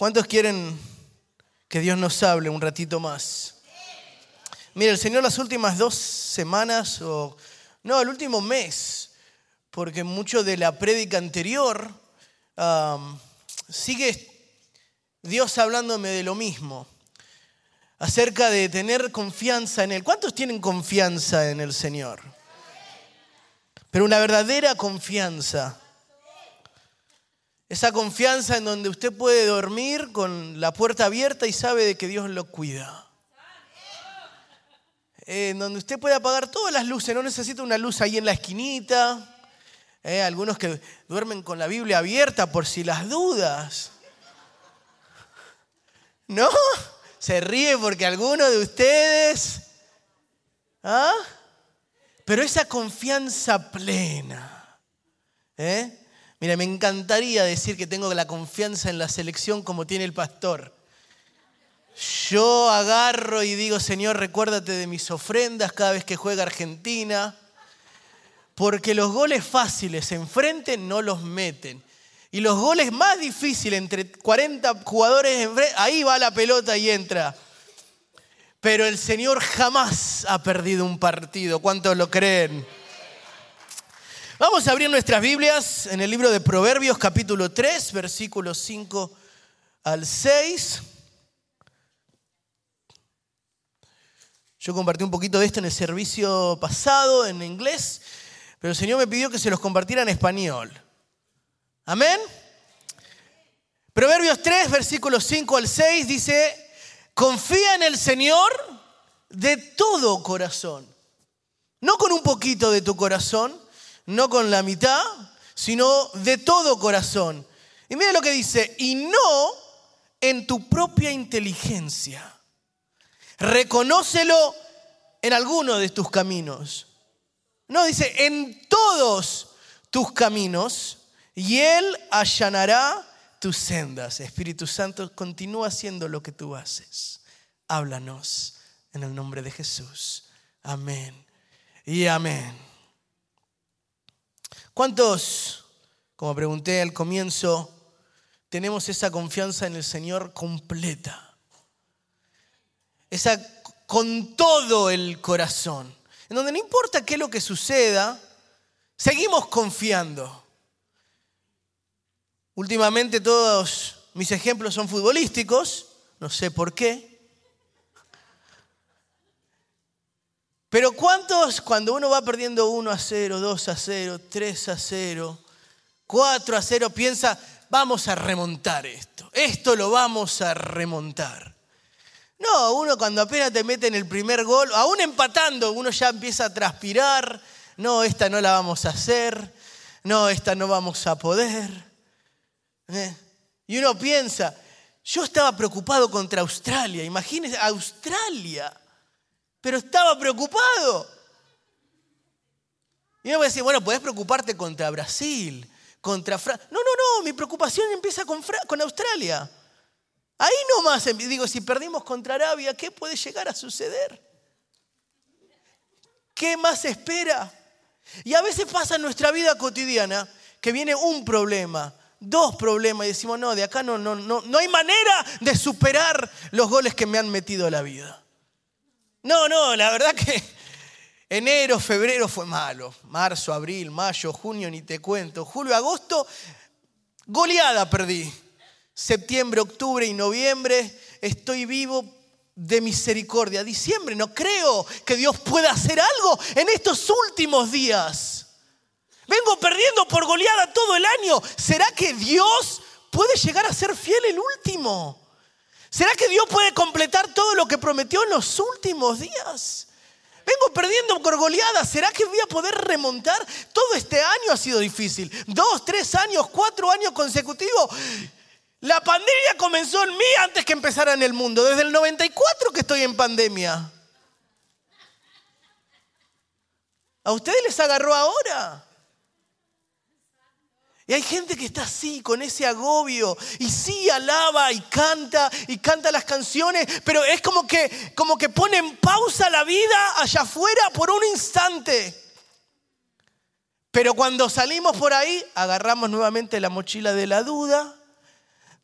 ¿Cuántos quieren que Dios nos hable un ratito más? Mire, el Señor las últimas dos semanas, o no, el último mes, porque mucho de la prédica anterior sigue Dios hablándome de lo mismo, acerca de tener confianza en Él. ¿Cuántos tienen confianza en el Señor? Pero una verdadera confianza. Esa confianza en donde usted puede dormir con la puerta abierta y sabe de que Dios lo cuida. En donde usted puede apagar todas las luces, no necesita una luz ahí en la esquinita. Eh, algunos que duermen con la Biblia abierta por si las dudas. ¿No? Se ríe porque alguno de ustedes... ¿Ah? Pero esa confianza plena. ¿eh? Mira, me encantaría decir que tengo la confianza en la selección como tiene el pastor. Yo agarro y digo, Señor, recuérdate de mis ofrendas cada vez que juega Argentina, porque los goles fáciles enfrente no los meten. Y los goles más difíciles entre 40 jugadores, enfrente, ahí va la pelota y entra. Pero el Señor jamás ha perdido un partido. ¿Cuántos lo creen? Vamos a abrir nuestras Biblias en el libro de Proverbios capítulo 3, versículos 5 al 6. Yo compartí un poquito de esto en el servicio pasado en inglés, pero el Señor me pidió que se los compartiera en español. Amén. Proverbios 3, versículos 5 al 6 dice, confía en el Señor de todo corazón, no con un poquito de tu corazón, no con la mitad, sino de todo corazón. Y mira lo que dice, y no en tu propia inteligencia. Reconócelo en alguno de tus caminos. No, dice, en todos tus caminos, y Él allanará tus sendas. Espíritu Santo, continúa haciendo lo que tú haces. Háblanos en el nombre de Jesús. Amén y amén. ¿Cuántos, como pregunté al comienzo, tenemos esa confianza en el Señor completa? Esa con todo el corazón. En donde no importa qué es lo que suceda, seguimos confiando. Últimamente todos mis ejemplos son futbolísticos, no sé por qué. Pero ¿cuántos cuando uno va perdiendo 1 a 0, 2 a 0, 3 a 0, 4 a 0 piensa, vamos a remontar esto, esto lo vamos a remontar? No, uno cuando apenas te mete en el primer gol, aún empatando, uno ya empieza a transpirar, no, esta no la vamos a hacer, no, esta no vamos a poder. ¿eh? Y uno piensa, yo estaba preocupado contra Australia, imagínense, Australia pero estaba preocupado. Y uno a decir, bueno, puedes preocuparte contra Brasil, contra Francia. No, no, no, mi preocupación empieza con, con Australia. Ahí nomás, em, digo, si perdimos contra Arabia, ¿qué puede llegar a suceder? ¿Qué más espera? Y a veces pasa en nuestra vida cotidiana que viene un problema, dos problemas y decimos, no, de acá no, no, no, no hay manera de superar los goles que me han metido a la vida. No, no, la verdad que enero, febrero fue malo. Marzo, abril, mayo, junio, ni te cuento. Julio, agosto, goleada perdí. Septiembre, octubre y noviembre estoy vivo de misericordia. Diciembre, no creo que Dios pueda hacer algo en estos últimos días. Vengo perdiendo por goleada todo el año. ¿Será que Dios puede llegar a ser fiel el último? ¿Será que Dios puede completar todo lo que prometió en los últimos días? Vengo perdiendo por goleadas. ¿Será que voy a poder remontar? Todo este año ha sido difícil. Dos, tres años, cuatro años consecutivos. La pandemia comenzó en mí antes que empezara en el mundo. Desde el 94 que estoy en pandemia. ¿A ustedes les agarró ahora? Y hay gente que está así, con ese agobio, y sí alaba y canta y canta las canciones, pero es como que, como que pone en pausa la vida allá afuera por un instante. Pero cuando salimos por ahí, agarramos nuevamente la mochila de la duda,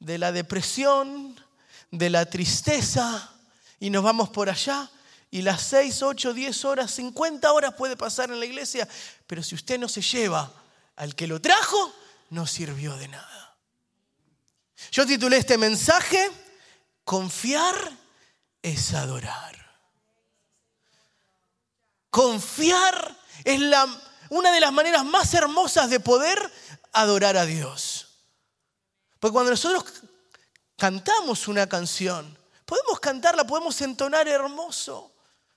de la depresión, de la tristeza, y nos vamos por allá. Y las 6, 8, 10 horas, 50 horas puede pasar en la iglesia, pero si usted no se lleva al que lo trajo, no sirvió de nada. Yo titulé este mensaje, confiar es adorar. Confiar es una de las maneras más hermosas de poder adorar a Dios. Porque cuando nosotros cantamos una canción, podemos cantarla, podemos entonar hermoso,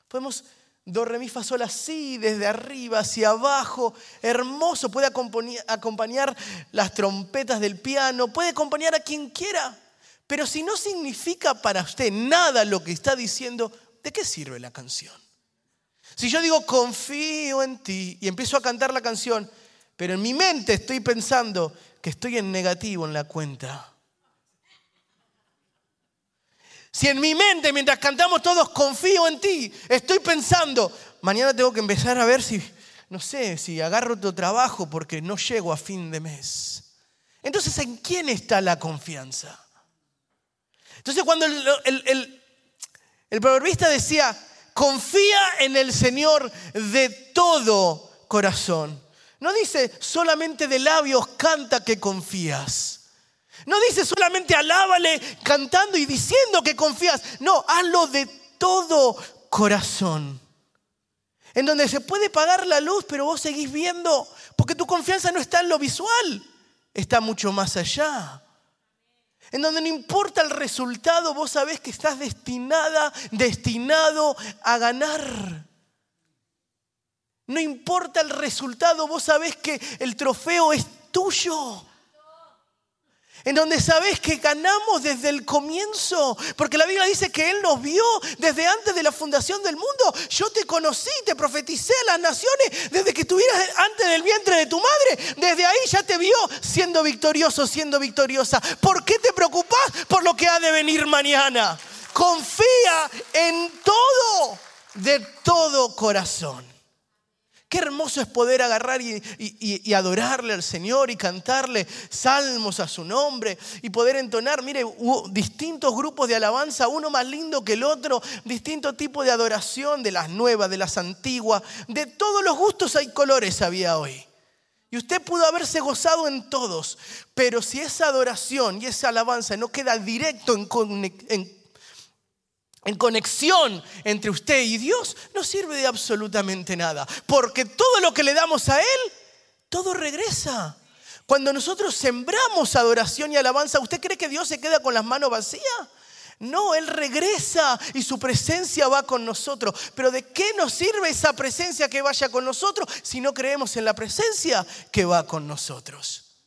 podemos do, re, mi, fa, así, desde arriba hacia abajo, hermoso, puede acompañar las trompetas del piano, puede acompañar a quien quiera, pero si no significa para usted nada lo que está diciendo, ¿de qué sirve la canción? Si yo digo confío en ti y empiezo a cantar la canción, pero en mi mente estoy pensando que estoy en negativo en la cuenta. Si en mi mente, mientras cantamos todos, confío en ti, estoy pensando, mañana tengo que empezar a ver si, no sé, si agarro otro trabajo porque no llego a fin de mes. Entonces, ¿en quién está la confianza? Entonces, cuando el, el, el proverbista decía, confía en el Señor de todo corazón. No dice solamente de labios canta que confías. No dice solamente alábale cantando y diciendo que confías. No, hazlo de todo corazón. En donde se puede pagar la luz, pero vos seguís viendo, porque tu confianza no está en lo visual, está mucho más allá. En donde no importa el resultado, vos sabés que estás destinada, destinado a ganar. No importa el resultado, vos sabés que el trofeo es tuyo en donde sabes que ganamos desde el comienzo, porque la Biblia dice que Él nos vio desde antes de la fundación del mundo. Yo te conocí, te profeticé a las naciones desde que estuvieras antes del vientre de tu madre. Desde ahí ya te vio siendo victorioso, siendo victoriosa. ¿Por qué te preocupas por lo que ha de venir mañana? Confía en todo, de todo corazón. Qué hermoso es poder agarrar y, adorarle al Señor y cantarle salmos a su nombre y poder entonar, mire, distintos grupos de alabanza, uno más lindo que el otro, distintos tipos de adoración, de las nuevas, de las antiguas, de todos los gustos hay colores había hoy. Y usted pudo haberse gozado en todos, pero si esa adoración y esa alabanza no queda directo en, en en conexión entre usted y Dios, no sirve de absolutamente nada. Porque todo lo que le damos a Él, todo regresa. Cuando nosotros sembramos adoración y alabanza, ¿usted cree que Dios se queda con las manos vacías? No, Él regresa y su presencia va con nosotros. Pero ¿de qué nos sirve esa presencia que vaya con nosotros si no creemos en la presencia que va con nosotros?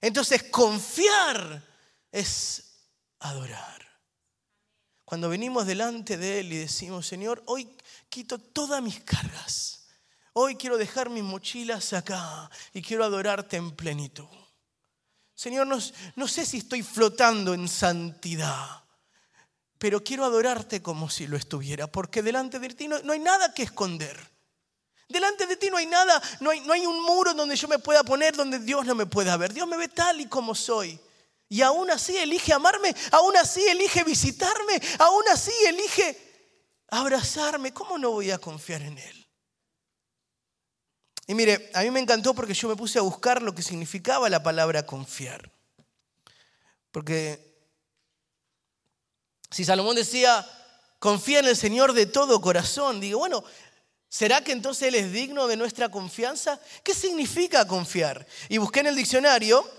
Entonces, confiar es adorar. Cuando venimos delante de Él y decimos, Señor, hoy quito todas mis cargas. Hoy quiero dejar mis mochilas acá y quiero adorarte en plenitud. Señor, no, no, sé si estoy flotando en santidad, pero quiero adorarte como si lo estuviera, porque delante de ti no, hay nada que esconder. Delante de ti no hay nada, no hay, no hay un muro donde yo me pueda poner, donde Dios no me pueda ver. Dios me ve tal y como soy. Y aún así elige amarme, aún así elige visitarme, aún así elige abrazarme. ¿Cómo no voy a confiar en Él? Y mire, a mí me encantó porque yo me puse a buscar lo que significaba la palabra confiar. Porque si Salomón decía, confía en el Señor de todo corazón, digo, bueno, ¿será que entonces Él es digno de nuestra confianza? ¿Qué significa confiar? Y busqué en el diccionario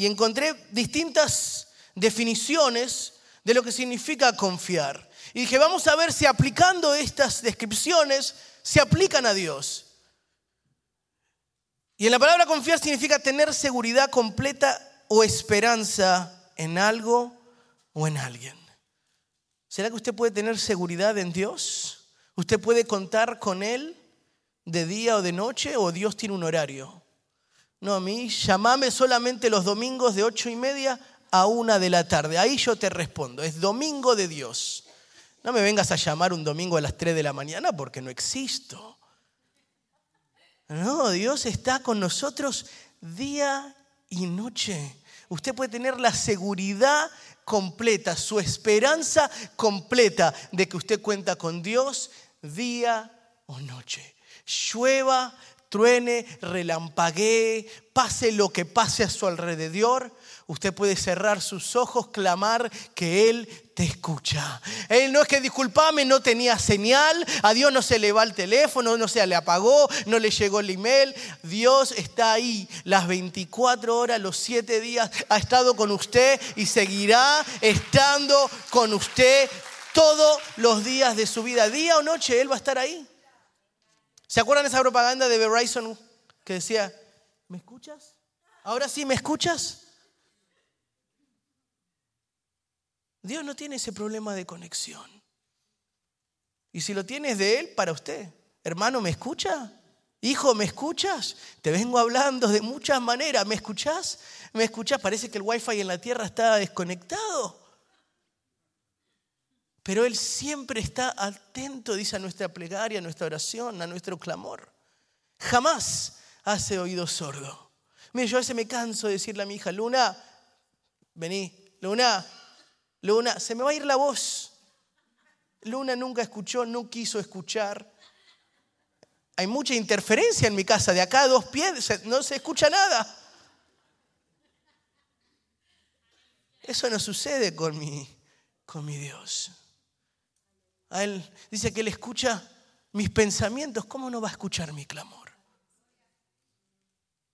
y encontré distintas definiciones de lo que significa confiar. Y dije, vamos a ver si aplicando estas descripciones se aplican a Dios. Y en la palabra confiar significa tener seguridad completa o esperanza en algo o en alguien. ¿Será que usted puede tener seguridad en Dios? ¿Usted puede contar con Él de día o de noche o Dios tiene un horario? No, a mí, llamame solamente los domingos de ocho y media a una de la tarde. Ahí yo te respondo. Es domingo de Dios. No me vengas a llamar un domingo a las tres de la mañana porque no existo. No, Dios está con nosotros día y noche. usted puede tener la seguridad completa, su esperanza completa de que usted cuenta con Dios día o noche. Llueva, truene, relampaguee, pase lo que pase a su alrededor, usted puede cerrar sus ojos, clamar que Él te escucha. Él no es que disculpame, no tenía señal, a Dios no se le va el teléfono, no se le apagó, no le llegó el email. Dios está ahí las 24 horas, los 7 días, ha estado con usted y seguirá estando con usted todos los días de su vida, día o noche, Él va a estar ahí. ¿Se acuerdan esa propaganda de Verizon que decía, ¿me escuchas? ¿Ahora sí me escuchas? Dios no tiene ese problema de conexión. Y si lo tienes de Él, para usted. Hermano, ¿me escucha? Hijo, ¿me escuchas? Te vengo hablando de muchas maneras. ¿Me escuchas? ¿Me escuchas? Parece que el wifi en la tierra está desconectado. Pero Él siempre está atento, dice a nuestra plegaria, a nuestra oración, a nuestro clamor. Jamás hace oído sordo. Mire, yo a veces me canso de decirle a mi hija, Luna, vení, Luna, Luna, se me va a ir la voz. Luna nunca escuchó, no quiso escuchar. Hay mucha interferencia en mi casa, de acá a dos pies no se escucha nada. Eso no sucede con mi, con mi Dios. A Él dice que Él escucha mis pensamientos. ¿Cómo no va a escuchar mi clamor?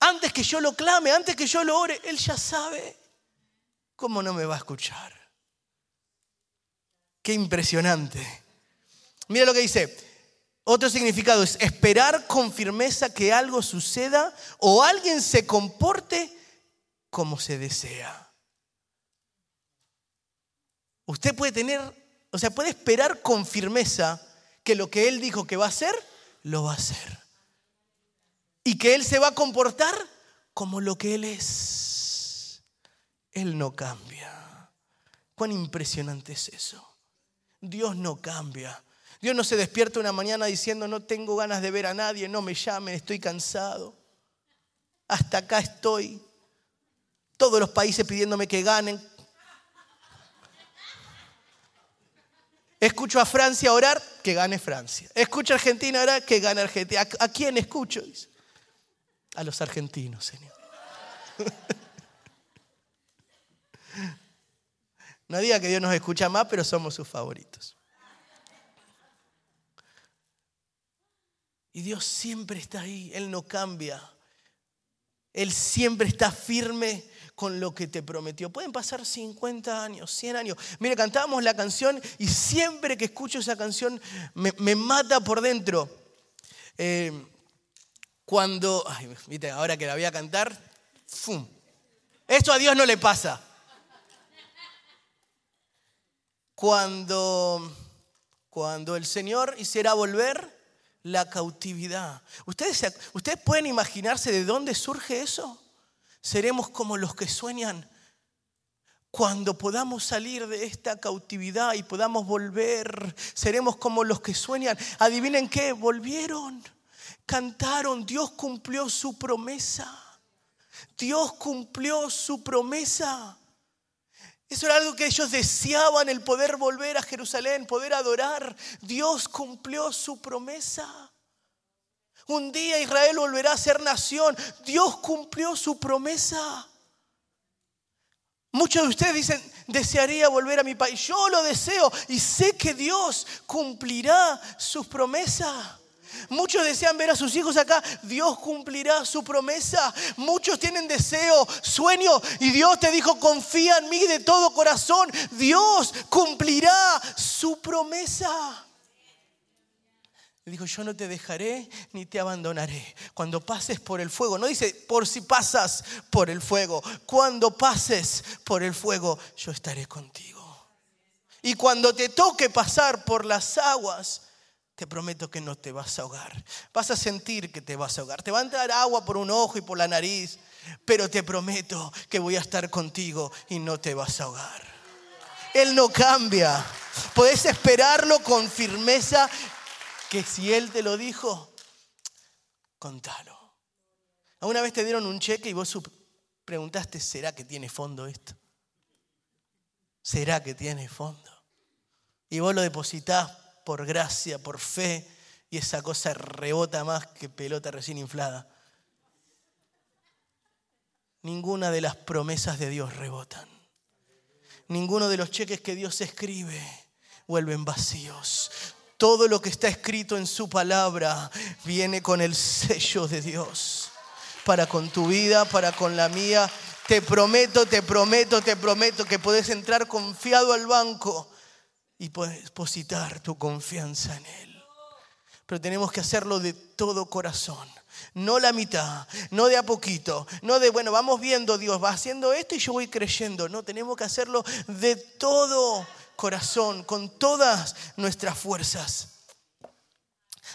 Antes que yo lo clame, antes que yo lo ore, Él ya sabe. ¿Cómo no me va a escuchar? Qué impresionante. Mira lo que dice. Otro significado es esperar con firmeza que algo suceda o alguien se comporte como se desea. Usted puede tener o sea, puede esperar con firmeza que lo que Él dijo que va a hacer, lo va a hacer. Y que Él se va a comportar como lo que Él es. Él no cambia. Cuán impresionante es eso. Dios no cambia. Dios no se despierta una mañana diciendo, no tengo ganas de ver a nadie, no me llamen, estoy cansado. Hasta acá estoy. Todos los países pidiéndome que ganen. Escucho a Francia orar, que gane Francia. Escucho a Argentina orar, que gane Argentina. ¿A, quién escucho? A los argentinos, Señor. No diga que Dios nos escucha más, pero somos sus favoritos. Y Dios siempre está ahí, Él no cambia. Él siempre está firme con lo que te prometió. Pueden pasar 50 años, 100 años. Mire, cantábamos la canción y siempre que escucho esa canción me, mata por dentro. Eh, cuando, ay, viste, ahora que la voy a cantar, ¡fum! Esto a Dios no le pasa. Cuando, cuando el Señor hiciera volver la cautividad. ¿Ustedes, ¿Ustedes pueden imaginarse de dónde surge eso? seremos como los que sueñan cuando podamos salir de esta cautividad y podamos volver, seremos como los que sueñan. Adivinen qué, volvieron, cantaron, Dios cumplió su promesa. Dios cumplió su promesa. Eso era algo que ellos deseaban, el poder volver a Jerusalén, poder adorar. Dios cumplió su promesa. Un día Israel volverá a ser nación. Dios cumplió su promesa. Muchos de ustedes dicen, desearía volver a mi país. Yo lo deseo y sé que Dios cumplirá sus promesas. Muchos desean ver a sus hijos acá. Dios cumplirá su promesa. Muchos tienen deseo, sueño. Y Dios te dijo, confía en mí de todo corazón. Dios cumplirá su promesa. Le dijo, yo no te dejaré ni te abandonaré. Cuando pases por el fuego, no dice por si pasas por el fuego, cuando pases por el fuego, yo estaré contigo. Y cuando te toque pasar por las aguas, te prometo que no te vas a ahogar. Vas a sentir que te vas a ahogar. Te va a entrar agua por un ojo y por la nariz, pero te prometo que voy a estar contigo y no te vas a ahogar. Él no cambia. Puedes esperarlo con firmeza que si Él te lo dijo, contalo. ¿Alguna vez te dieron un cheque y vos preguntaste, ¿será que tiene fondo esto? ¿Será que tiene fondo? Y vos lo depositas por gracia, por fe, y esa cosa rebota más que pelota recién inflada. Ninguna de las promesas de Dios rebotan. Ninguno de los cheques que Dios escribe vuelven vacíos. Todo lo que está escrito en su palabra viene con el sello de Dios. Para con tu vida, para con la mía. Te prometo, te prometo, te prometo que puedes entrar confiado al banco y depositar tu confianza en Él. Pero tenemos que hacerlo de todo corazón. No la mitad, no de a poquito, no de, bueno, vamos viendo, Dios va haciendo esto y yo voy creyendo. No, tenemos que hacerlo de todo corazón, con todas nuestras fuerzas.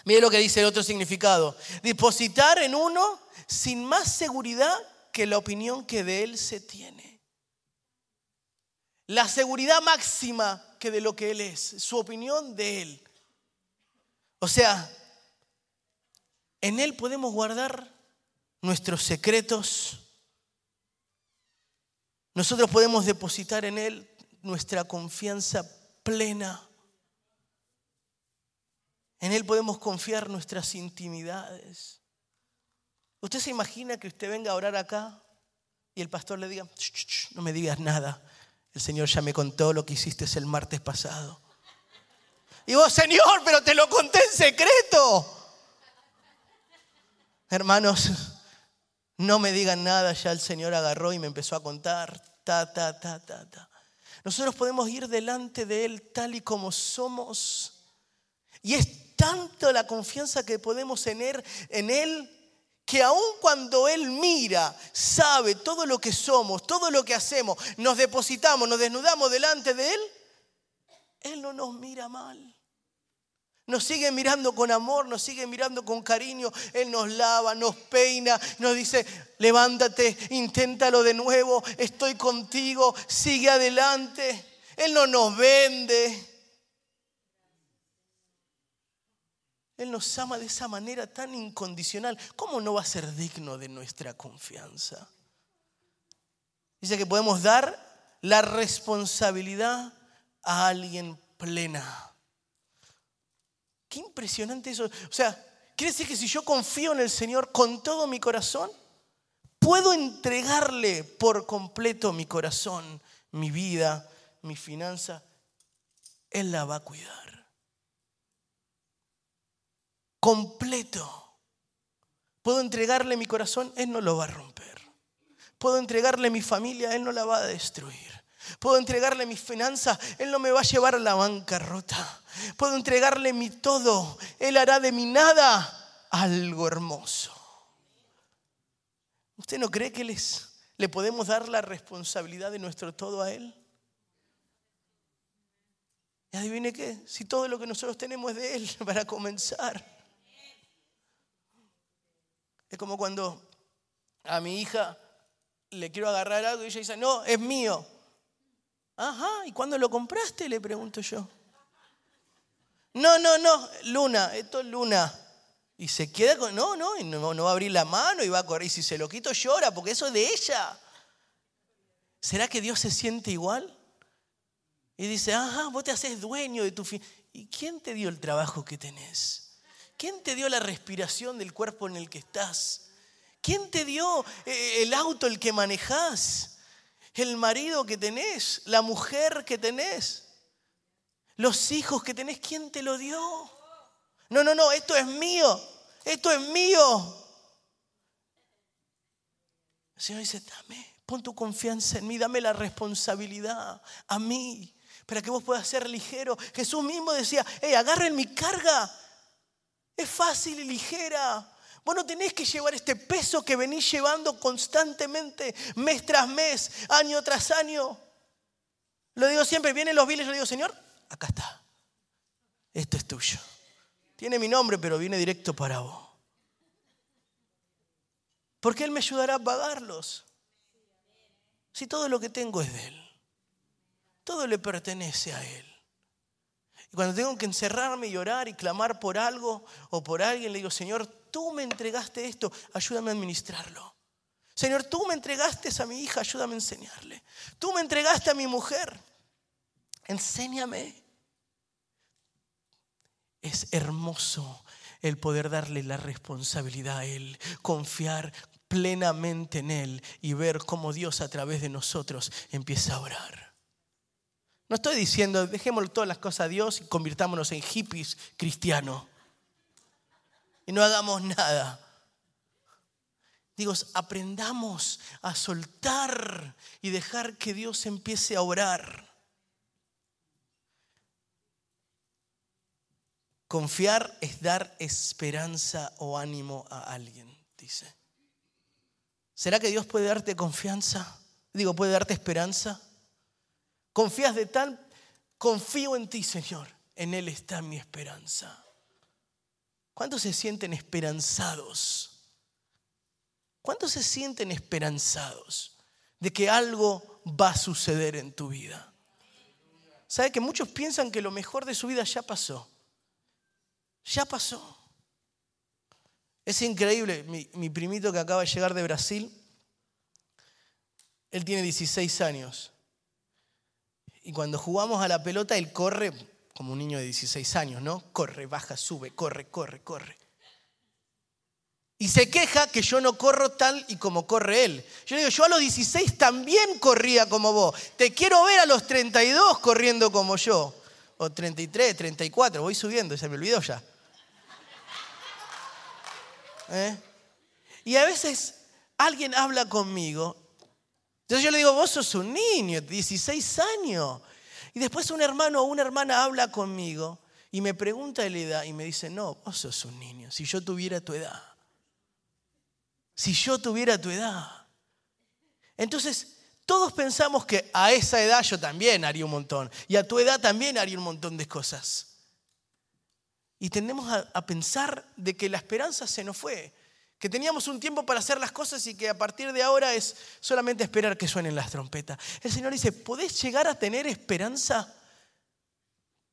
Mire lo que dice el otro significado. Depositar en uno sin más seguridad que la opinión que de él se tiene. La seguridad máxima que de lo que él es, su opinión de él. O sea, en él podemos guardar nuestros secretos. Nosotros podemos depositar en él nuestra confianza plena. En Él podemos confiar nuestras intimidades. ¿Usted se imagina que usted venga a orar acá y el pastor le diga, no me digas nada, el Señor ya me contó lo que hiciste el martes pasado? Y vos, Señor, pero te lo conté en secreto. Hermanos, no me digan nada, ya el Señor agarró y me empezó a contar, ta, ta, ta, ta, ta. Nosotros podemos ir delante de Él tal y como somos. Y es tanto la confianza que podemos tener en Él que aun cuando Él mira, sabe todo lo que somos, todo lo que hacemos, nos depositamos, nos desnudamos delante de Él, Él no nos mira mal. Nos sigue mirando con amor, nos sigue mirando con cariño. Él nos lava, nos peina, nos dice, levántate, inténtalo de nuevo, estoy contigo, sigue adelante. Él no nos vende. Él nos ama de esa manera tan incondicional. ¿Cómo no va a ser digno de nuestra confianza? Dice que podemos dar la responsabilidad a alguien plena. Qué impresionante eso. O sea, quiere decir que si yo confío en el Señor con todo mi corazón, puedo entregarle por completo mi corazón, mi vida, mi finanza. Él la va a cuidar. Completo. Puedo entregarle mi corazón, Él no lo va a romper. Puedo entregarle mi familia, Él no la va a destruir. Puedo entregarle mis finanzas, Él no me va a llevar a la bancarrota. Puedo entregarle mi todo, Él hará de mi nada algo hermoso. ¿Usted no cree que les, le podemos dar la responsabilidad de nuestro todo a Él? Y adivine qué, si todo lo que nosotros tenemos es de Él para comenzar. Es como cuando a mi hija le quiero agarrar algo y ella dice, no, es mío. Ajá, ¿y cuándo lo compraste? Le pregunto yo. No, no, no, Luna, esto es Luna. Y se queda con, no, no, y no, no va a abrir la mano y va a correr. Y si se lo quito llora, porque eso es de ella. ¿Será que Dios se siente igual? Y dice, ajá, vos te haces dueño de tu fin. ¿Y quién te dio el trabajo que tenés? ¿Quién te dio la respiración del cuerpo en el que estás? ¿Quién te dio eh, el auto el que manejás? el marido que tenés, la mujer que tenés, los hijos que tenés, ¿quién te lo dio? No, no, no, esto es mío, esto es mío. El Señor dice, dame, pon tu confianza en mí, dame la responsabilidad a mí, para que vos puedas ser ligero. Jesús mismo decía, hey, agarren mi carga, es fácil y ligera. Vos no tenés que llevar este peso que venís llevando constantemente, mes tras mes, año tras año. Lo digo siempre, vienen los viles, yo digo, Señor, acá está. Esto es tuyo. Tiene mi nombre, pero viene directo para vos. Porque Él me ayudará a pagarlos. Si todo lo que tengo es de Él. Todo le pertenece a Él. Y cuando tengo que encerrarme y orar y clamar por algo o por alguien, le digo, Señor, tú me entregaste esto, ayúdame a administrarlo. Señor, tú me entregaste a mi hija, ayúdame a enseñarle. Tú me entregaste a mi mujer, enséñame. Es hermoso el poder darle la responsabilidad a Él, confiar plenamente en Él y ver cómo Dios a través de nosotros empieza a orar. No estoy diciendo, dejémosle todas las cosas a Dios y convirtámonos en hippies cristianos. Y no hagamos nada. Digo, aprendamos a soltar y dejar que Dios empiece a orar. Confiar es dar esperanza o ánimo a alguien, dice. ¿Será que Dios puede darte confianza? Digo, puede darte esperanza. Confías de tal, confío en ti, Señor. En Él está mi esperanza. ¿Cuántos se sienten esperanzados? ¿Cuántos se sienten esperanzados de que algo va a suceder en tu vida? ¿Sabe que muchos piensan que lo mejor de su vida ya pasó? Ya pasó. Es increíble, mi, mi, primito que acaba de llegar de Brasil, él tiene 16 años. Y cuando jugamos a la pelota, él corre como un niño de 16 años, ¿no? Corre, baja, sube, corre, corre, corre. Y se queja que yo no corro tal y como corre él. Yo digo, yo a los 16 también corría como vos. Te quiero ver a los 32 corriendo como yo. O 33, 34, voy subiendo, se me olvidó ya. ¿Eh? Y a veces alguien habla conmigo. Entonces yo le digo, vos sos un niño, 16 años. Y después un hermano o una hermana habla conmigo y me pregunta la edad y me dice, no, vos sos un niño, si yo tuviera tu edad. Si yo tuviera tu edad. Entonces, todos pensamos que a esa edad yo también haría un montón. Y a tu edad también haría un montón de cosas. Y tendemos a, a pensar de que la esperanza se nos fue que teníamos un tiempo para hacer las cosas y que a partir de ahora es solamente esperar que suenen las trompetas. El Señor dice, ¿podés llegar a tener esperanza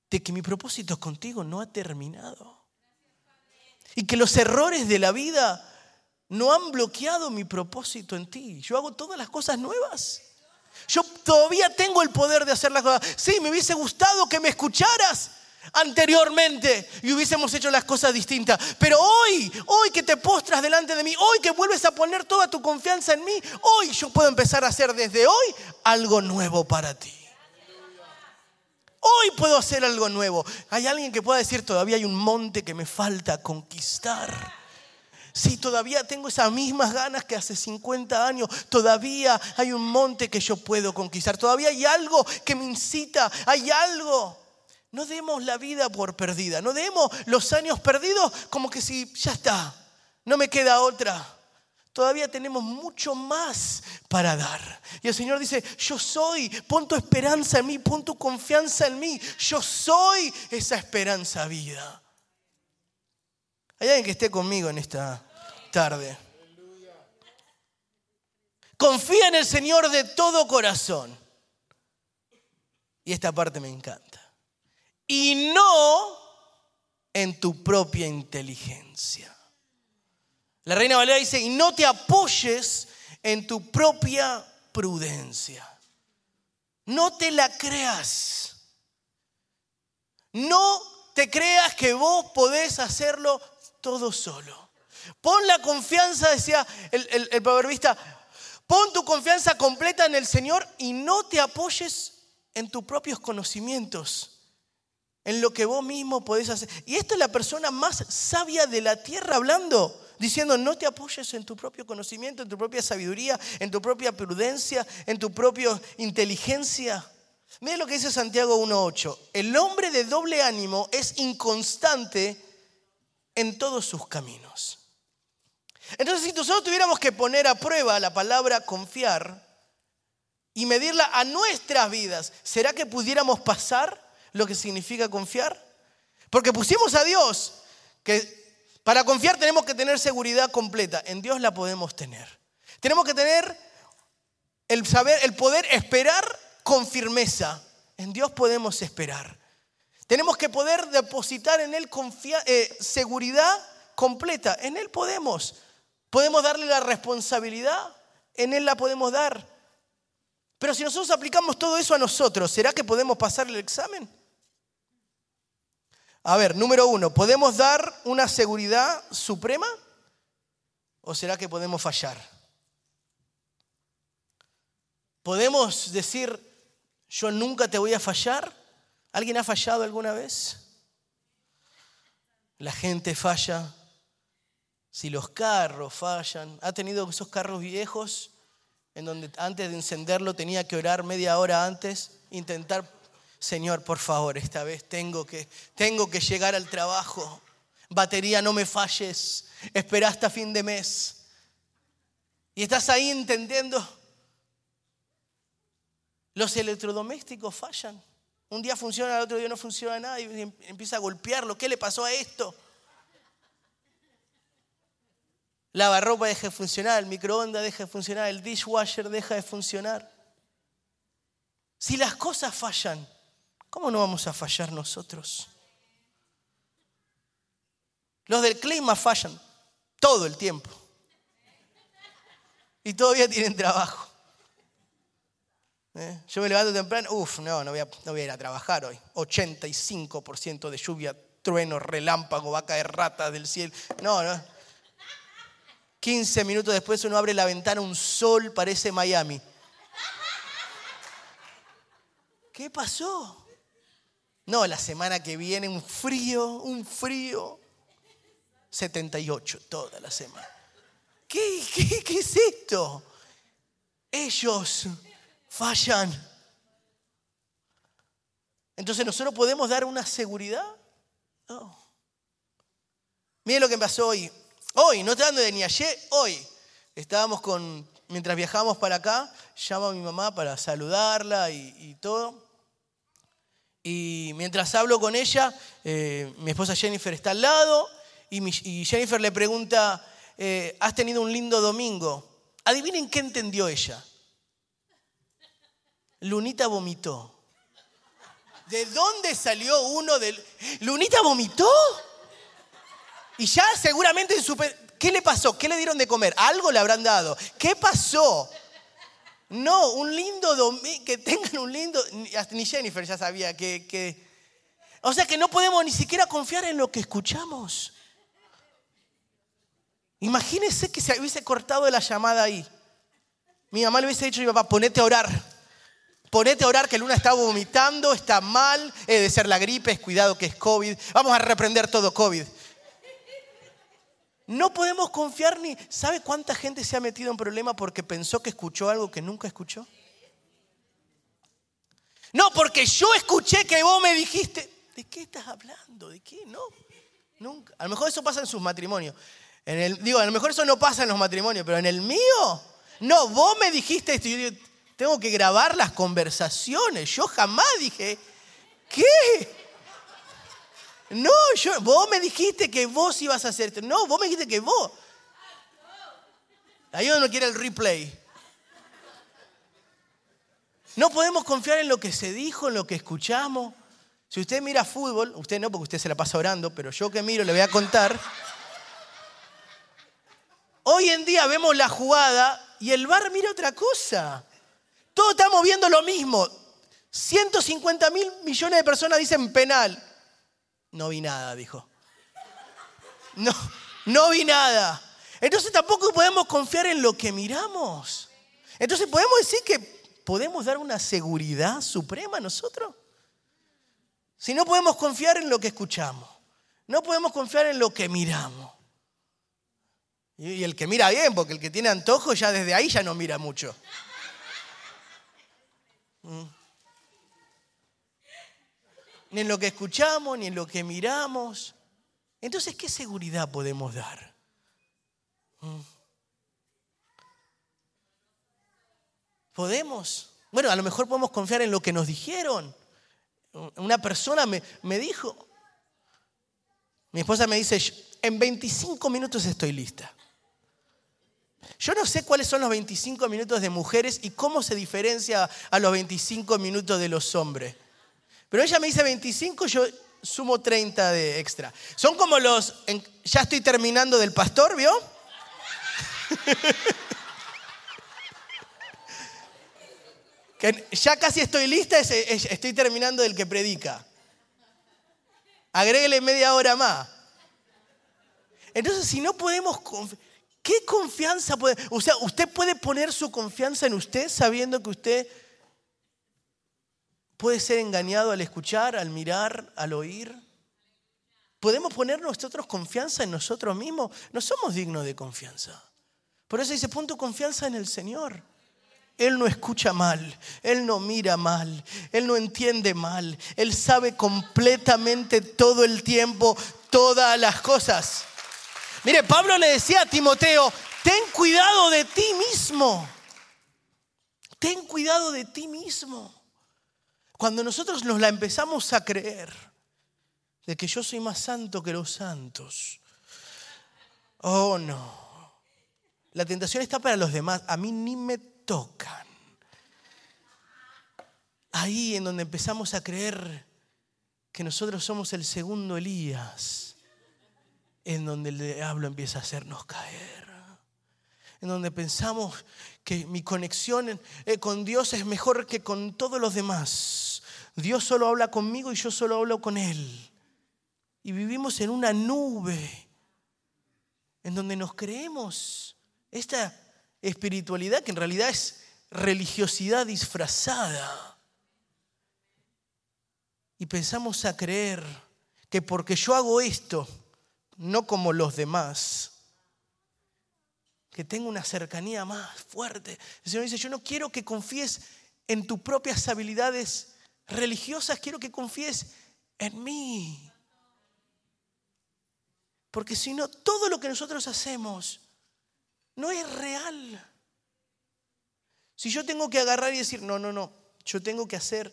de que mi propósito contigo no ha terminado? Y que los errores de la vida no han bloqueado mi propósito en ti. Yo hago todas las cosas nuevas. Yo todavía tengo el poder de hacer las cosas. Sí, me hubiese gustado que me escucharas, anteriormente y hubiésemos hecho las cosas distintas. Pero hoy, hoy que te postras delante de mí, hoy que vuelves a poner toda tu confianza en mí, hoy yo puedo empezar a hacer desde hoy algo nuevo para ti. Hoy puedo hacer algo nuevo. Hay alguien que pueda decir, todavía hay un monte que me falta conquistar. Si todavía tengo esas mismas ganas que hace 50 años, todavía hay un monte que yo puedo conquistar. Todavía hay algo que me incita, hay algo no demos la vida por perdida, no demos los años perdidos como que si ya está, no me queda otra. Todavía tenemos mucho más para dar. Y el Señor dice, yo soy, pon tu esperanza en mí, pon tu confianza en mí. Yo soy esa esperanza vida. Hay alguien que esté conmigo en esta tarde. Confía en el Señor de todo corazón. Y esta parte me encanta y no en tu propia inteligencia. La reina Valera dice, y no te apoyes en tu propia prudencia. No te la creas. No te creas que vos podés hacerlo todo solo. Pon la confianza, decía el, el, proverbista, pon tu confianza completa en el Señor y no te apoyes en tus propios conocimientos en lo que vos mismo podés hacer. Y esta es la persona más sabia de la tierra hablando, diciendo, no te apoyes en tu propio conocimiento, en tu propia sabiduría, en tu propia prudencia, en tu propia inteligencia. Miren lo que dice Santiago 1.8. El hombre de doble ánimo es inconstante en todos sus caminos. Entonces, si nosotros tuviéramos que poner a prueba la palabra confiar y medirla a nuestras vidas, ¿será que pudiéramos pasar lo que significa confiar? Porque pusimos a Dios, que para confiar tenemos que tener seguridad completa. En Dios la podemos tener. Tenemos que tener el saber, el poder esperar con firmeza. En Dios podemos esperar. Tenemos que poder depositar en Él eh, seguridad completa. En Él podemos. Podemos darle la responsabilidad en Él la podemos dar. Pero si nosotros aplicamos todo eso a nosotros, ¿será que podemos pasar el examen? A ver, número uno, ¿podemos dar una seguridad suprema? ¿O será que podemos fallar? ¿Podemos decir, yo nunca te voy a fallar? ¿Alguien ha fallado alguna vez? La gente falla. Si los carros fallan, ¿ha tenido esos carros viejos en donde antes de encenderlo tenía que orar media hora antes, intentar, Señor, por favor, esta vez tengo que, tengo que llegar al trabajo. Batería, no me falles. Espera hasta fin de mes. Y estás ahí entendiendo. Los electrodomésticos fallan. Un día funciona, el otro día no funciona nada y em, empieza a golpearlo. ¿Qué le pasó a esto? lavarropa deja de funcionar, el microondas deja de funcionar, el dishwasher deja de funcionar. Si las cosas fallan, ¿cómo no vamos a fallar nosotros? Los del clima fallan todo el tiempo. Y todavía tienen trabajo. ¿Eh? Yo me levanto temprano, uff, no, no voy, a, ir a trabajar hoy. 85% de lluvia, trueno, relámpago, va a caer rata del cielo. No, no. 15 minutos después uno abre la ventana, un sol parece Miami. ¿Qué pasó? No, la semana que viene un frío, un frío. 78 toda la semana. ¿Qué, qué, qué es esto? Ellos fallan. Entonces nosotros podemos dar una seguridad. No. Miren lo que pasó hoy. Hoy, no te dando de ni ayer, hoy. Estábamos con, mientras viajábamos para acá, llamo a mi mamá para saludarla y, todo. Y mientras hablo con ella, eh, mi esposa Jennifer está al lado y, Jennifer le pregunta, eh, ¿has tenido un lindo domingo? Adivinen qué entendió ella. Lunita vomitó. ¿De dónde salió uno del... ¿Lunita vomitó? Y ya seguramente en su... ¿Qué le pasó? ¿Qué le dieron de comer? Algo le habrán dado. ¿Qué pasó? No, un lindo domingo, que tengan un lindo... Ni Jennifer ya sabía que, que... O sea que no podemos ni siquiera confiar en lo que escuchamos. Imagínese que se hubiese cortado la llamada ahí. Mi mamá le hubiese dicho a mi papá, ponete a orar. Ponete a orar que Luna está vomitando, está mal, debe ser la gripe, es cuidado que es COVID. Vamos a reprender todo COVID. No podemos confiar ni... ¿Sabe cuánta gente se ha metido en problema porque pensó que escuchó algo que nunca escuchó? No, porque yo escuché que vos me dijiste. ¿De qué estás hablando? ¿De qué? No, nunca. A lo mejor eso pasa en sus matrimonios. Digo, a lo mejor eso no pasa en los matrimonios, pero en el mío, no, vos me dijiste esto. Yo tengo que grabar las conversaciones. Yo jamás dije, ¿qué? No, yo, vos me dijiste que vos ibas a hacer. No, vos me dijiste que vos. Ahí uno quiere el replay. No podemos confiar en lo que se dijo, en lo que escuchamos. Si usted mira fútbol, usted no, porque usted se la pasa orando, pero yo que miro le voy a contar. Hoy en día vemos la jugada y el bar mira otra cosa. Todos estamos viendo lo mismo. 150 mil millones de personas dicen penal. No vi nada, dijo. No, no vi nada. Entonces tampoco podemos confiar en lo que miramos. Entonces podemos decir que podemos dar una seguridad suprema a nosotros. Si no podemos confiar en lo que escuchamos, no podemos confiar en lo que miramos. Y el que mira bien, porque el que tiene antojo ya desde ahí ya no mira mucho. Mm ni en lo que escuchamos, ni en lo que miramos. Entonces, ¿qué seguridad podemos dar? ¿Mm? ¿Podemos? Bueno, a lo mejor podemos confiar en lo que nos dijeron. Una persona me, me dijo, mi esposa me dice, en 25 minutos estoy lista. Yo no sé cuáles son los 25 minutos de mujeres y cómo se diferencia a los 25 minutos de los hombres. Pero ella me dice 25, yo sumo 30 de extra. Son como los, ya estoy terminando del pastor, ¿vio? ya casi estoy lista, estoy terminando el que predica. Agréguele media hora más. Entonces, si no podemos... ¿Qué confianza puede...? O sea, usted puede poner su confianza en usted sabiendo que usted puede ser engañado al escuchar, al mirar, al oír. ¿Podemos poner nosotros confianza en nosotros mismos? No somos dignos de confianza. Por eso dice, pon tu confianza en el Señor. Él no escucha mal, Él no mira mal, Él no entiende mal, Él sabe completamente todo el tiempo todas las cosas. Mire, Pablo le decía a Timoteo, ten cuidado de ti mismo, ten cuidado de ti mismo. Cuando nosotros nos la empezamos a creer, de que yo soy más santo que los santos, oh no, la tentación está para los demás, a mí ni me tocan. Ahí en donde empezamos a creer que nosotros somos el segundo Elías, en donde el diablo empieza a hacernos caer. En donde pensamos que mi conexión eh, con Dios es mejor que con todos los demás. Dios solo habla conmigo y yo solo hablo con Él. Y vivimos en una nube en donde nos creemos esta espiritualidad que en realidad es religiosidad disfrazada. Y pensamos a creer que porque yo hago esto, no como los demás, que tengo una cercanía más fuerte. El Señor dice, yo no quiero que confíes en tus propias habilidades religiosas, quiero que confíes en mí. Porque si no, todo lo que nosotros hacemos no es real. Si yo tengo que agarrar y decir, no, no, no, yo tengo que hacer,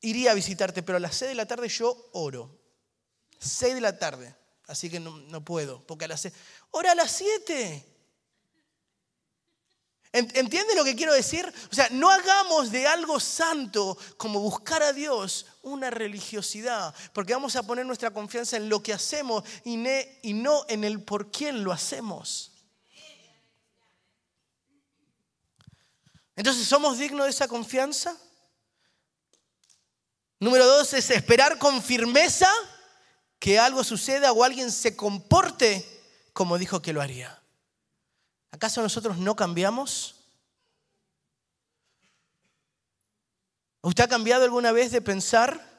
iría a visitarte, pero a las 6 de la tarde yo oro. 6 de la tarde, así que no, puedo, porque a las 6, ora a las 7. ¿Entiende lo que quiero decir? O sea, no hagamos de algo santo como buscar a Dios una religiosidad, porque vamos a poner nuestra confianza en lo que hacemos y, y no en el por quién lo hacemos. Entonces, ¿somos dignos de esa confianza? Número dos es esperar con firmeza que algo suceda o alguien se comporte como dijo que lo haría. ¿Acaso nosotros no cambiamos? ¿Usted ha cambiado alguna vez de pensar?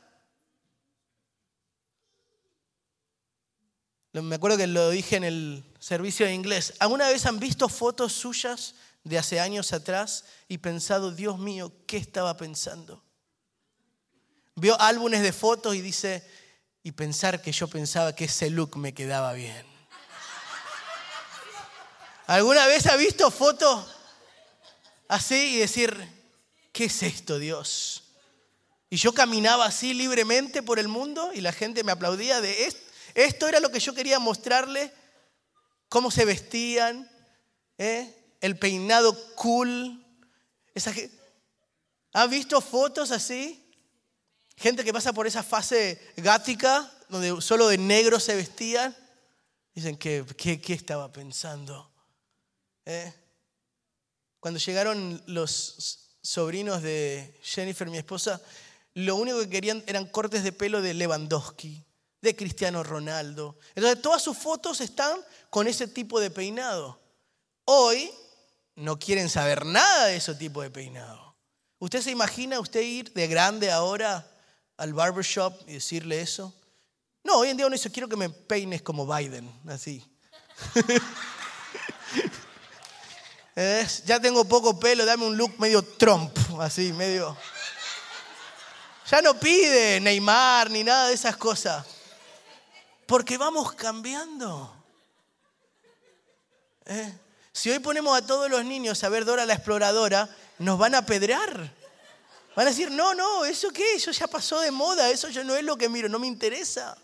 Me acuerdo que lo dije en el servicio de inglés. ¿Alguna vez han visto fotos suyas de hace años atrás y pensado, Dios mío, ¿qué estaba pensando? Vio álbumes de fotos y dice, y pensar que yo pensaba que ese look me quedaba bien. ¿Alguna vez ha visto fotos así y decir, ¿qué es esto, Dios? Y yo caminaba así libremente por el mundo y la gente me aplaudía de esto. Esto era lo que yo quería mostrarle, cómo se vestían, ¿eh? el peinado cool. Esa ¿Ha visto fotos así? Gente que pasa por esa fase gática, donde solo de negro se vestían. Dicen, ¿qué, qué, estaba pensando? ¿Eh? Cuando llegaron los sobrinos de Jennifer, mi esposa, lo único que querían eran cortes de pelo de Lewandowski, de Cristiano Ronaldo. Entonces todas sus fotos están con ese tipo de peinado. Hoy no quieren saber nada de ese tipo de peinado. ¿Usted se imagina usted ir de grande ahora al barbershop y decirle eso? No, hoy en día uno dice, quiero que me peines como Biden, así. ya tengo poco pelo, dame un look medio Trump, así, medio... Ya no pide Neymar ni nada de esas cosas. Porque vamos cambiando. ¿Eh? Si hoy ponemos a todos los niños a ver Dora la exploradora, nos van a pedrear. Van a decir, no, no, ¿eso qué? Eso ya pasó de moda, eso ya no es lo que miro, no me interesa.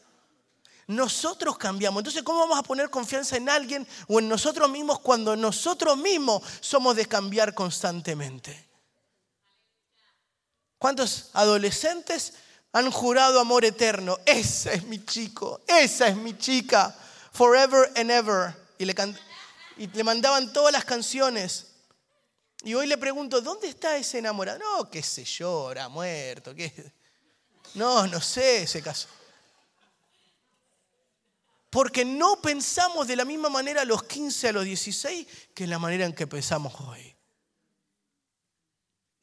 Nosotros cambiamos. Entonces, ¿cómo vamos a poner confianza en alguien o en nosotros mismos cuando nosotros mismos somos de cambiar constantemente? ¿Cuántos adolescentes han jurado amor eterno? Ese es mi chico, esa es mi chica, forever and ever. Y le mandaban todas las canciones. Y hoy le pregunto, ¿dónde está ese enamorado? No, qué sé era muerto. ¿qué? No, no sé ese caso. Porque no pensamos de la misma manera a los 15, a los 16, que la manera en que pensamos hoy.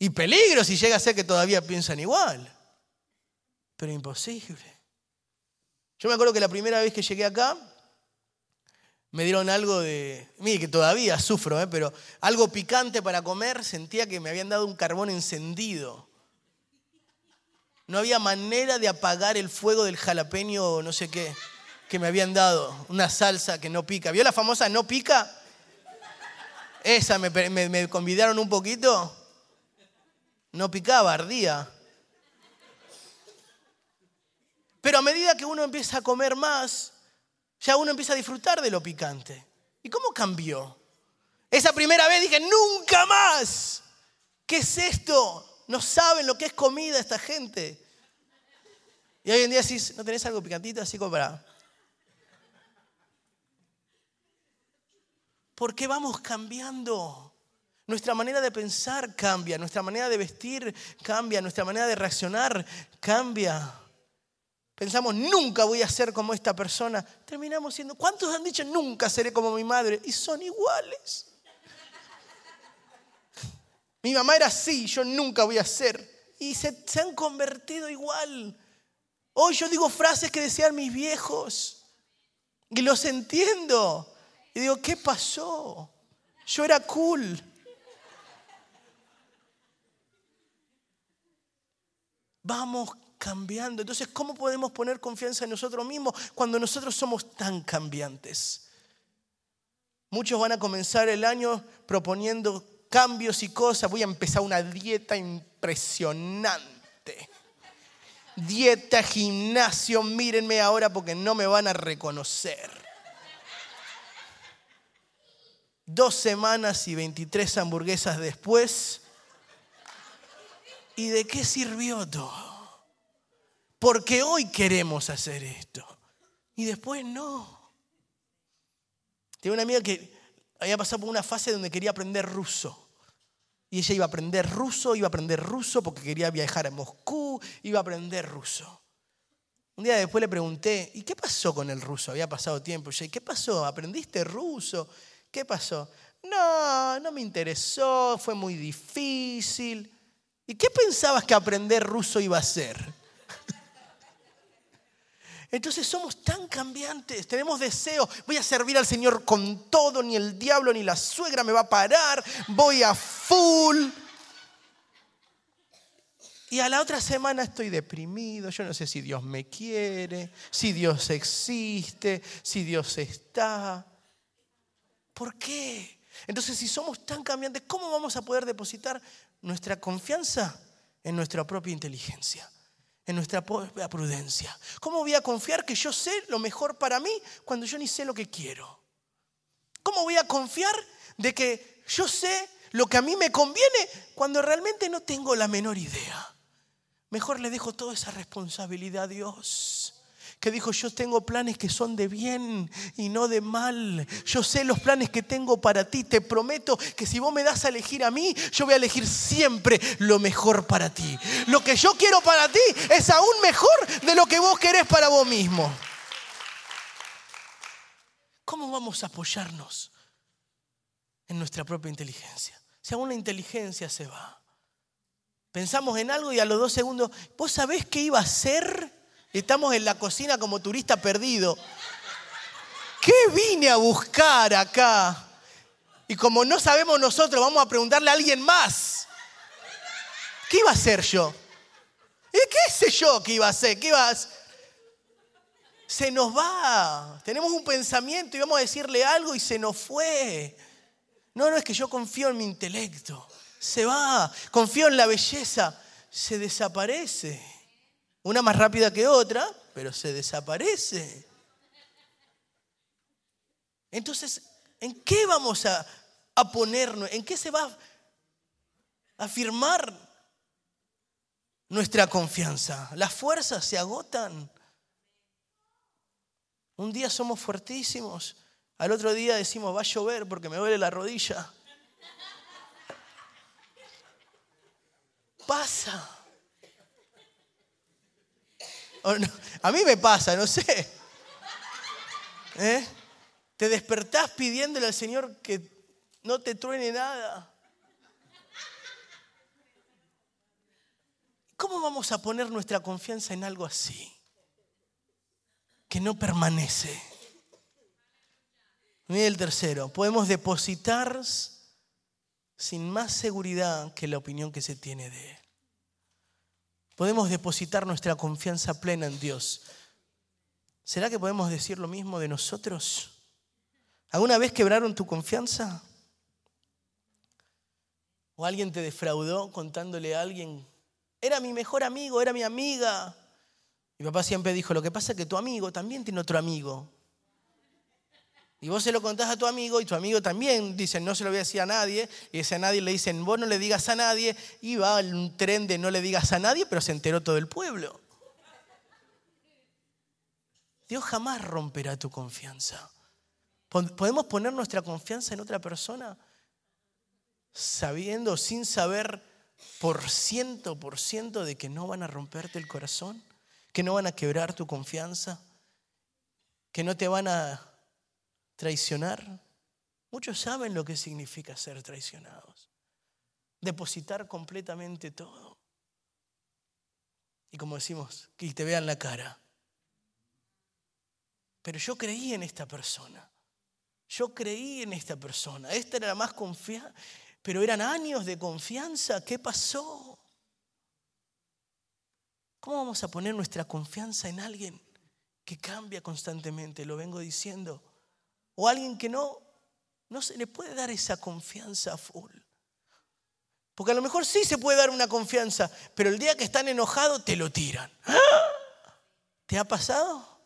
Y peligro si llega a ser que todavía piensan igual. Pero imposible. Yo me acuerdo que la primera vez que llegué acá, me dieron algo de, mire que todavía sufro, ¿eh? pero algo picante para comer, sentía que me habían dado un carbón encendido. No había manera de apagar el fuego del jalapeño o no sé qué que me habían dado, una salsa que no pica. ¿Vio la famosa no pica? Esa me, me convidaron un poquito. No picaba, ardía. Pero a medida que uno empieza a comer más, ya uno empieza a disfrutar de lo picante. ¿Y cómo cambió? Esa primera vez dije, nunca más. ¿Qué es esto? No saben lo que es comida esta gente. Y hoy en día decís, ¿no tenés algo picantito así como para... Porque vamos cambiando. Nuestra manera de pensar cambia, nuestra manera de vestir cambia, nuestra manera de reaccionar cambia. Pensamos, nunca voy a ser como esta persona. Terminamos siendo, ¿cuántos han dicho, nunca seré como mi madre? Y son iguales. Mi mamá era así, yo nunca voy a ser. Y se, se han convertido igual. Hoy yo digo frases que decían mis viejos. Y los entiendo. Y digo, ¿qué pasó? Yo era cool. Vamos cambiando. Entonces, ¿cómo podemos poner confianza en nosotros mismos cuando nosotros somos tan cambiantes? Muchos van a comenzar el año proponiendo cambios y cosas. Voy a empezar una dieta impresionante. Dieta, gimnasio, mírenme ahora porque no me van a reconocer. Dos semanas y 23 hamburguesas después. ¿Y de qué sirvió todo? porque hoy queremos hacer esto. Y después no. Tengo una amiga que había pasado por una fase donde quería aprender ruso. Y ella iba a aprender ruso, iba a aprender ruso porque quería viajar a Moscú, iba a aprender ruso. Un día después le pregunté, ¿y qué pasó con el ruso? Había pasado tiempo. Y ¿qué pasó? ¿Aprendiste ruso? ¿Qué pasó? No, no me interesó, fue muy difícil. ¿Y qué pensabas que aprender ruso iba a ser? Entonces somos tan cambiantes, tenemos deseos. Voy a servir al Señor con todo, ni el diablo ni la suegra me va a parar, voy a full. Y a la otra semana estoy deprimido, yo no sé si Dios me quiere, si Dios existe, si Dios está. ¿Por qué? Entonces si somos tan cambiantes, ¿cómo vamos a poder depositar nuestra confianza en nuestra propia inteligencia? en nuestra prudencia. ¿Cómo voy a confiar que yo sé lo mejor para mí cuando yo ni sé lo que quiero? ¿Cómo voy a confiar de que yo sé lo que a mí me conviene cuando realmente no tengo la menor idea? Mejor le dejo toda esa responsabilidad a Dios que dijo, yo tengo planes que son de bien y no de mal. Yo sé los planes que tengo para ti. Te prometo que si vos me das a elegir a mí, yo voy a elegir siempre lo mejor para ti. Lo que yo quiero para ti es aún mejor de lo que vos querés para vos mismo. ¿Cómo vamos a apoyarnos en nuestra propia inteligencia? Si aún la inteligencia se va. Pensamos en algo y a los dos segundos, ¿vos sabés qué iba a ser? Estamos en la cocina como turista perdido. ¿Qué vine a buscar acá? Y como no sabemos nosotros, vamos a preguntarle a alguien más. ¿Qué iba a hacer yo? ¿Y qué sé yo qué iba a hacer? ¿Qué ibas? Se nos va. Tenemos un pensamiento y vamos a decirle algo y se nos fue. No, no es que yo confío en mi intelecto. Se va. Confío en la belleza. Se desaparece. Una más rápida que otra, pero se desaparece. Entonces, ¿en qué vamos a, ponernos? ¿En qué se va a afirmar nuestra confianza? Las fuerzas se agotan. Un día somos fuertísimos, al otro día decimos va a llover porque me duele la rodilla. pasa. A mí me pasa, no sé. ¿Eh? Te despertás pidiéndole al Señor que no te truene nada. ¿Cómo vamos a poner nuestra confianza en algo así? Que no permanece. Mira el tercero. Podemos depositar sin más seguridad que la opinión que se tiene de Él. Podemos depositar nuestra confianza plena en Dios. ¿Será que podemos decir lo mismo de nosotros? ¿Alguna vez quebraron tu confianza? ¿O alguien te defraudó contándole a alguien, era mi mejor amigo, era mi amiga? Mi papá siempre dijo, lo que pasa es que tu amigo también tiene otro amigo. Y vos se lo contás a tu amigo y tu amigo también dice, no se lo voy a decir a nadie. Y ese a nadie le dicen, vos no le digas a nadie. Y va un tren de no le digas a nadie, pero se enteró todo el pueblo. Dios jamás romperá tu confianza. ¿Podemos poner nuestra confianza en otra persona? sabiendo, sin saber por ciento por ciento de que no van a romperte el corazón, que no van a quebrar tu confianza, que no te van a traicionar. Muchos saben lo que significa ser traicionados. Depositar completamente todo. Y como decimos, que te vean la cara. Pero yo creí en esta persona. Yo creí en esta persona. Esta era la más confiada. Pero eran años de confianza. ¿Qué pasó? ¿Cómo vamos a poner nuestra confianza en alguien que cambia constantemente? Lo vengo diciendo. O alguien que no, no se le puede dar esa confianza full. Porque a lo mejor sí se puede dar una confianza, pero el día que están enojados te lo tiran. ¿Te ha pasado?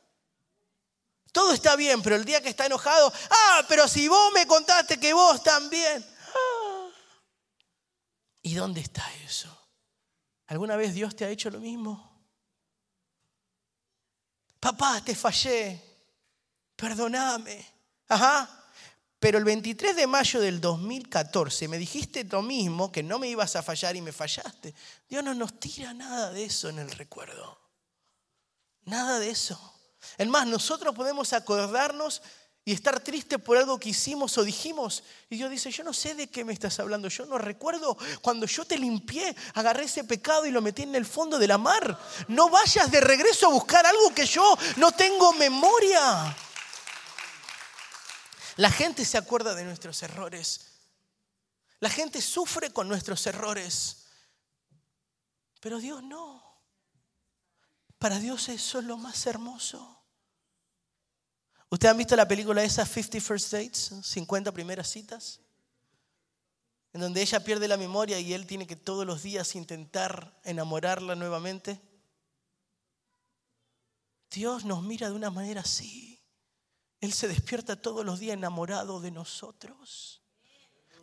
Todo está bien, pero el día que está enojado, ah, pero si vos me contaste que vos también. ¿Y dónde está eso? ¿Alguna vez Dios te ha hecho lo mismo? Papá, te fallé. Perdóname. Ajá. Pero el 23 de mayo del 2014 me dijiste lo mismo, que no me ibas a fallar y me fallaste. Dios no nos tira nada de eso en el recuerdo. Nada de eso. Es más, nosotros podemos acordarnos y estar triste por algo que hicimos o dijimos. Y Dios dice, yo no sé de qué me estás hablando, yo no recuerdo cuando yo te limpié, agarré ese pecado y lo metí en el fondo de la mar. No vayas de regreso a buscar algo que yo no tengo memoria. La gente se acuerda de nuestros errores. La gente sufre con nuestros errores. Pero Dios no. Para Dios eso es lo más hermoso. ¿Ustedes han visto la película esa 50 First Dates? 50 primeras citas. En donde ella pierde la memoria y él tiene que todos los días intentar enamorarla nuevamente. Dios nos mira de una manera así. Él se despierta todos los días enamorado de nosotros.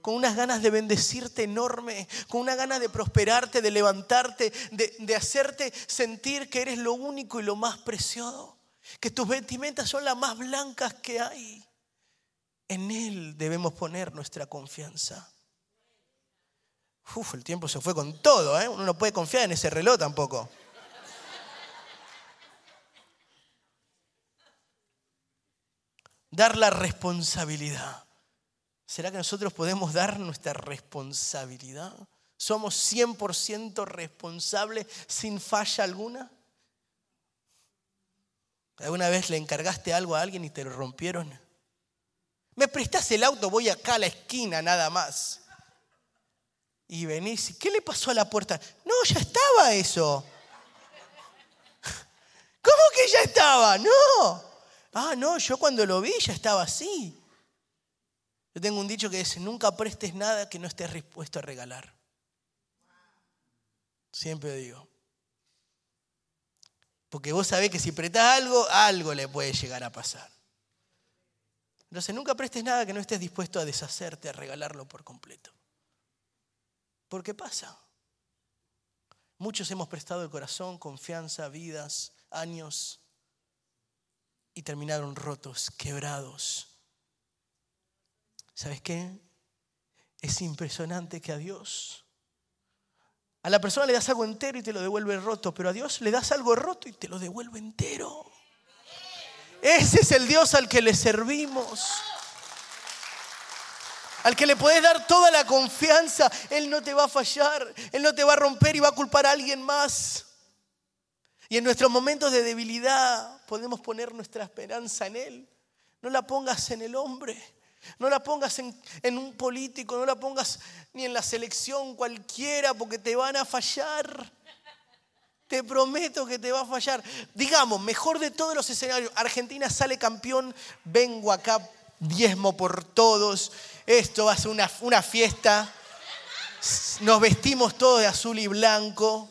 Con unas ganas de bendecirte enorme, con una ganas de prosperarte, de levantarte, de, de hacerte sentir que eres lo único y lo más preciado que tus vestimentas son las más blancas que hay. En Él debemos poner nuestra confianza. Uf, el tiempo se fue con todo, ¿eh? Uno no puede confiar en ese reloj tampoco. Dar la responsabilidad. ¿Será que nosotros podemos dar nuestra responsabilidad? ¿Somos 100% responsables sin falla alguna? ¿Alguna vez le encargaste algo a alguien y te lo rompieron? Me prestás el auto, voy acá a la esquina nada más. Y venís, ¿qué le pasó a la puerta? No, ya estaba eso. ¿Cómo que ya estaba? No. Ah, no, yo cuando lo vi ya estaba así. Yo tengo un dicho que dice, nunca prestes nada que no estés dispuesto a regalar. Siempre digo. Porque vos sabés que si apretás algo, algo le puede llegar a pasar. Entonces nunca prestes nada que no estés dispuesto a deshacerte, a regalarlo por completo. Porque pasa. Muchos hemos prestado el corazón, confianza, vidas, años y terminaron rotos, quebrados. ¿Sabes qué? Es impresionante que a Dios A la persona le das algo entero y te lo devuelve roto, pero a Dios le das algo roto y te lo devuelve entero. Ese es el Dios al que le servimos. Al que le puedes dar toda la confianza. Él no te va a fallar. Él no te va a romper y va a culpar a alguien más. Y en nuestros momentos de debilidad podemos poner nuestra esperanza en Él. No la pongas en el hombre. No la pongas en, un político, no la pongas ni en la selección cualquiera porque te van a fallar. Te prometo que te va a fallar. Digamos, mejor de todos los escenarios, Argentina sale campeón, vengo acá, diezmo por todos, esto va a ser una, una fiesta, nos vestimos todos de azul y blanco.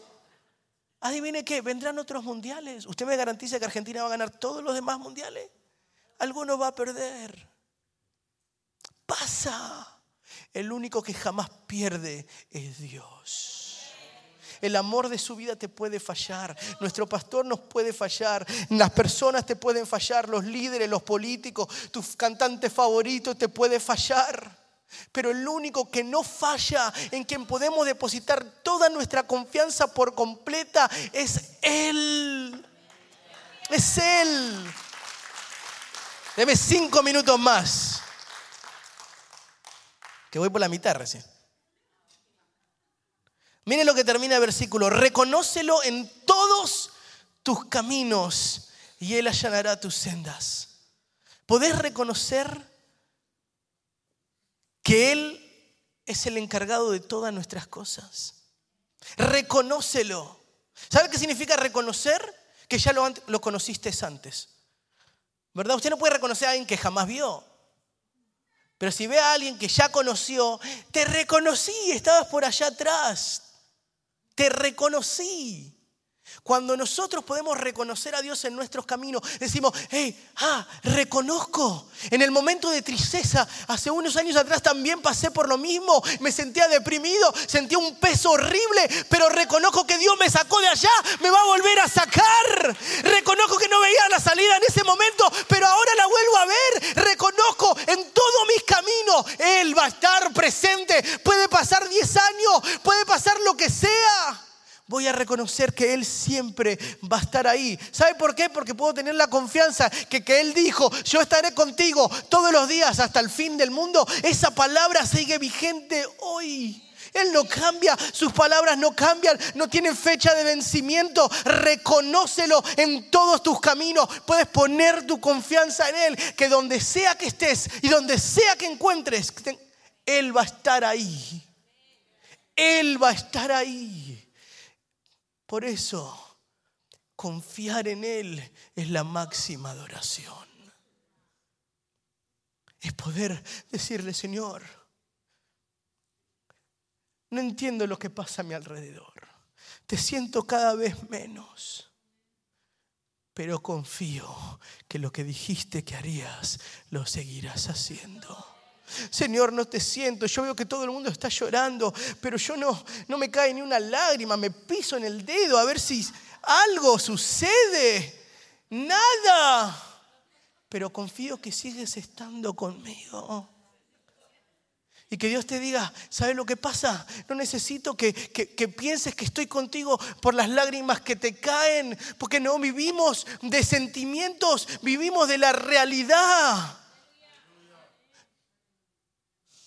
Adivine qué, vendrán otros mundiales. ¿Usted me garantiza que Argentina va a ganar todos los demás mundiales? Alguno va a perder. Pasa. El único que jamás pierde es Dios. El amor de su vida te puede fallar. Nuestro pastor nos puede fallar. Las personas te pueden fallar. Los líderes, los políticos, tus cantantes favoritos te puede fallar. Pero el único que no falla, en quien podemos depositar toda nuestra confianza por completa, es Él. Es Él. Deme cinco minutos más. Que voy por la mitad recién. Miren lo que termina el versículo. Reconócelo en todos tus caminos y Él allanará tus sendas. ¿Podés reconocer que Él es el encargado de todas nuestras cosas? Reconócelo. ¿Sabe qué significa reconocer? Que ya lo, conociste antes. ¿Verdad? Usted no puede reconocer a alguien que jamás vio. Pero si ve a alguien que ya conoció, te reconocí, estabas por allá atrás, te reconocí. Cuando nosotros podemos reconocer a Dios en nuestros caminos, decimos, hey, ah, reconozco. En el momento de tristeza, hace unos años atrás también pasé por lo mismo. Me sentía deprimido, sentía un peso horrible, pero reconozco que Dios me sacó de allá, me va a volver a sacar. Reconozco que no veía la salida en ese momento, pero ahora la vuelvo a ver. Reconozco en todos mis caminos, Él va a estar presente. Puede pasar 10 años, puede pasar lo que sea voy a reconocer que Él siempre va a estar ahí. ¿Sabe por qué? Porque puedo tener la confianza que, que Él dijo, yo estaré contigo todos los días hasta el fin del mundo. Esa palabra sigue vigente hoy. Él no cambia, sus palabras no cambian, no tienen fecha de vencimiento. Reconócelo en todos tus caminos. Puedes poner tu confianza en Él, que donde sea que estés y donde sea que encuentres, Él va a estar ahí. Él va a estar ahí. Por eso, confiar en Él es la máxima adoración. Es poder decirle, Señor, no entiendo lo que pasa a mi alrededor. Te siento cada vez menos. Pero confío que lo que dijiste que harías, lo seguirás haciendo. Señor, no te siento. Yo veo que todo el mundo está llorando, pero yo no, no me cae ni una lágrima. Me piso en el dedo a ver si algo sucede. Nada. Pero confío que sigues estando conmigo. Y que Dios te diga, ¿sabes lo que pasa? No necesito que, que, pienses que estoy contigo por las lágrimas que te caen, porque no vivimos de sentimientos, vivimos de la realidad.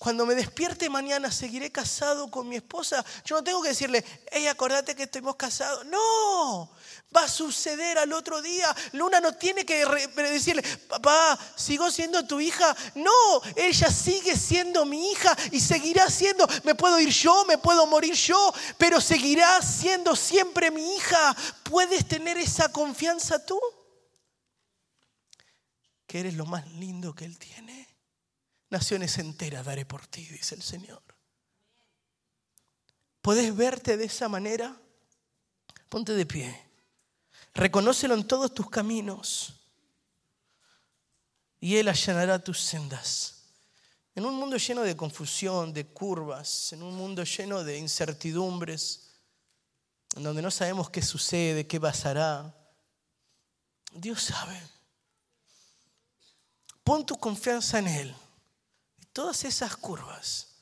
Cuando me despierte mañana, seguiré casado con mi esposa. Yo no tengo que decirle, hey, acordate que estuvimos casados. No, va a suceder al otro día. Luna no tiene que decirle, papá, ¿sigo siendo tu hija? No, ella sigue siendo mi hija y seguirá siendo. Me puedo ir yo, me puedo morir yo, pero seguirá siendo siempre mi hija. ¿Puedes tener esa confianza tú? Que eres lo más lindo que Él tiene. Naciones enteras daré por ti, dice el Señor. ¿Puedes verte de esa manera? Ponte de pie. Reconócelo en todos tus caminos. Y Él allanará tus sendas. En un mundo lleno de confusión, de curvas, en un mundo lleno de incertidumbres, en donde no sabemos qué sucede, qué pasará, Dios sabe. Pon tu confianza en Él todas esas curvas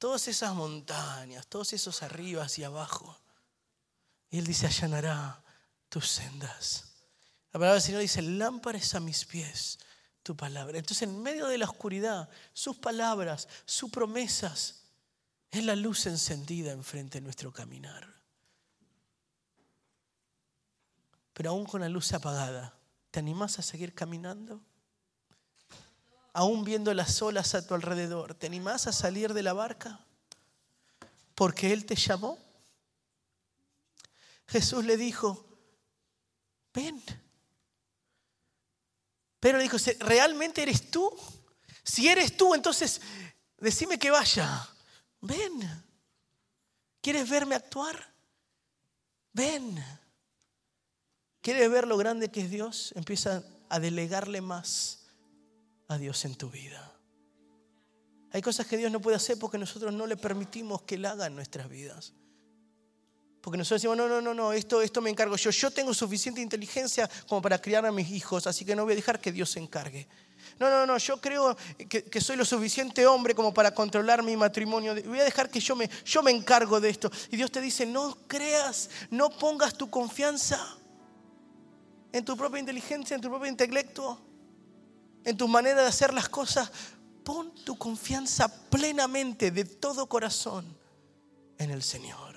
todas esas montañas, todos esos arriba y abajo. Y Él dice, allanará tus sendas. La palabra del Señor dice, lámparas a mis pies tu palabra. Entonces en medio de la oscuridad, sus palabras, sus promesas, es la luz encendida enfrente de nuestro caminar. Pero aún con la luz apagada, ¿te animás a seguir caminando? Aún viendo las olas a tu alrededor, ¿te animás a salir de la barca? Porque Él te llamó. Jesús le dijo, ven. Pero le dijo, ¿realmente eres tú? Si eres tú, entonces decime que vaya. Ven. ¿Quieres verme actuar? Ven. ¿Quieres ver lo grande que es Dios? Empieza a delegarle más a Dios en tu vida. Hay cosas que Dios no puede hacer porque nosotros no le permitimos que Él haga en nuestras vidas. Porque nosotros decimos, no, no, no, no, esto, esto me encargo yo. Yo tengo suficiente inteligencia como para criar a mis hijos, así que no voy a dejar que Dios se encargue. No, no, no, yo creo que, soy lo suficiente hombre como para controlar mi matrimonio. Voy a dejar que yo me, yo me encargo de esto. Y Dios te dice, no creas, no pongas tu confianza en tu propia inteligencia, en tu propio intelecto, en tu manera de hacer las cosas. Pon tu confianza plenamente, de todo corazón, en el Señor.